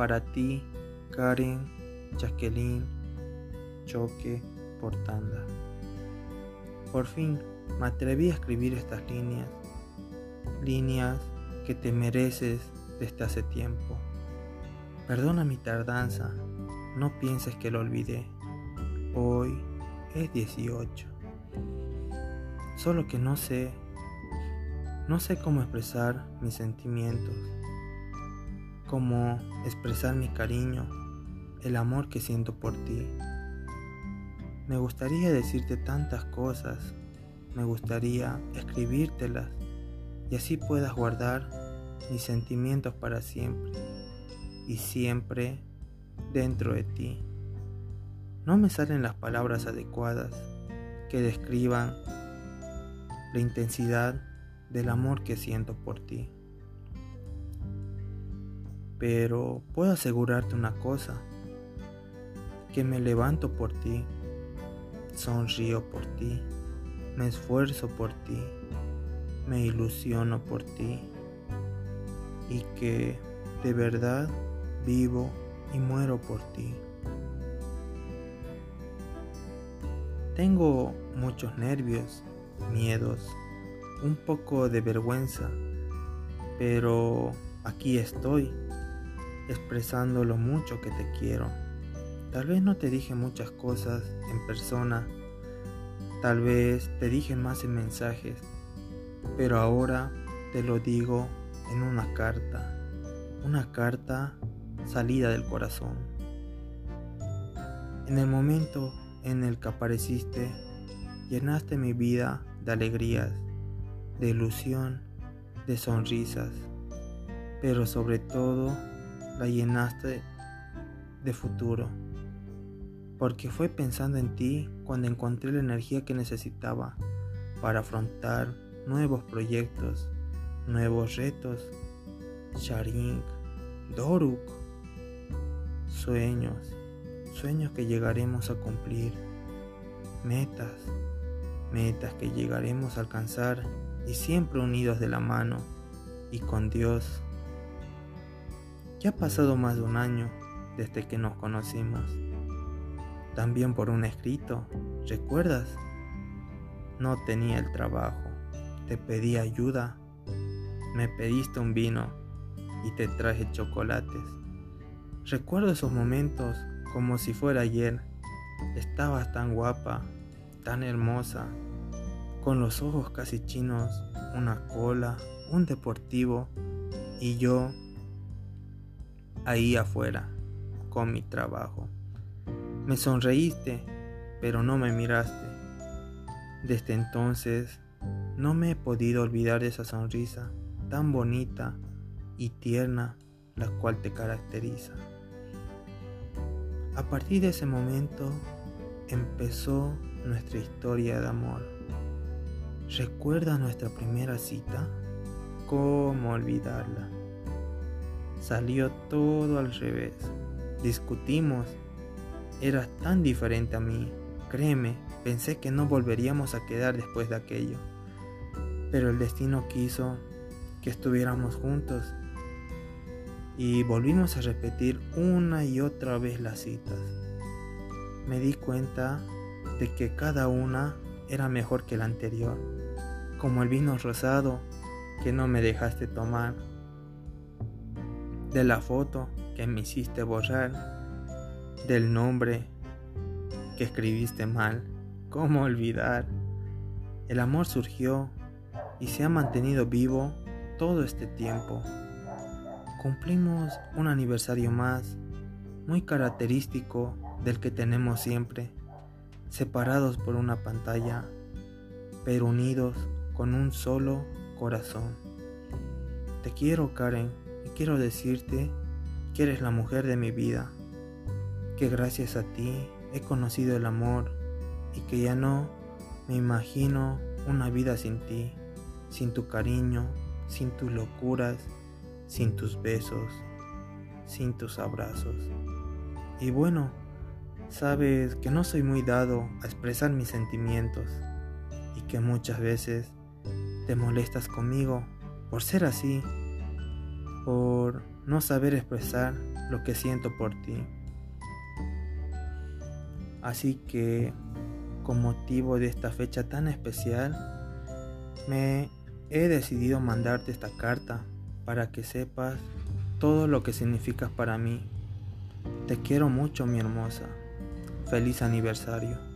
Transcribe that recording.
Para ti, Karen, Jacqueline, Choque, Portanda. Por fin me atreví a escribir estas líneas, líneas que te mereces desde hace tiempo. Perdona mi tardanza, no pienses que lo olvidé. Hoy es 18. Solo que no sé, no sé cómo expresar mis sentimientos, cómo expresar mi cariño, el amor que siento por ti. Me gustaría decirte tantas cosas, me gustaría escribírtelas y así puedas guardar mis sentimientos para siempre y siempre dentro de ti. No me salen las palabras adecuadas que describan la intensidad del amor que siento por ti. Pero puedo asegurarte una cosa, que me levanto por ti, sonrío por ti, me esfuerzo por ti, me ilusiono por ti y que de verdad vivo y muero por ti. Tengo muchos nervios miedos, un poco de vergüenza, pero aquí estoy, expresando lo mucho que te quiero. Tal vez no te dije muchas cosas en persona, tal vez te dije más en mensajes, pero ahora te lo digo en una carta, una carta salida del corazón. En el momento en el que apareciste, llenaste mi vida de alegrías, de ilusión, de sonrisas, pero sobre todo la llenaste de futuro, porque fue pensando en ti cuando encontré la energía que necesitaba para afrontar nuevos proyectos, nuevos retos, Sharing, Doruk, sueños, sueños que llegaremos a cumplir, metas, metas que llegaremos a alcanzar y siempre unidos de la mano y con Dios. Ya ha pasado más de un año desde que nos conocimos. También por un escrito, ¿recuerdas? No tenía el trabajo, te pedí ayuda, me pediste un vino y te traje chocolates. Recuerdo esos momentos como si fuera ayer. Estabas tan guapa, tan hermosa, con los ojos casi chinos, una cola, un deportivo y yo ahí afuera con mi trabajo. Me sonreíste, pero no me miraste. Desde entonces no me he podido olvidar de esa sonrisa tan bonita y tierna la cual te caracteriza. A partir de ese momento empezó nuestra historia de amor. ¿Recuerda nuestra primera cita? ¿Cómo olvidarla? Salió todo al revés. Discutimos. Eras tan diferente a mí. Créeme, pensé que no volveríamos a quedar después de aquello. Pero el destino quiso que estuviéramos juntos. Y volvimos a repetir una y otra vez las citas. Me di cuenta de que cada una era mejor que la anterior, como el vino rosado que no me dejaste tomar, de la foto que me hiciste borrar, del nombre que escribiste mal, cómo olvidar. El amor surgió y se ha mantenido vivo todo este tiempo. Cumplimos un aniversario más, muy característico del que tenemos siempre separados por una pantalla, pero unidos con un solo corazón. Te quiero, Karen, quiero decirte que eres la mujer de mi vida, que gracias a ti he conocido el amor y que ya no me imagino una vida sin ti, sin tu cariño, sin tus locuras, sin tus besos, sin tus abrazos. Y bueno, Sabes que no soy muy dado a expresar mis sentimientos y que muchas veces te molestas conmigo por ser así, por no saber expresar lo que siento por ti. Así que, con motivo de esta fecha tan especial, me he decidido mandarte esta carta para que sepas todo lo que significas para mí. Te quiero mucho, mi hermosa. Feliz aniversario.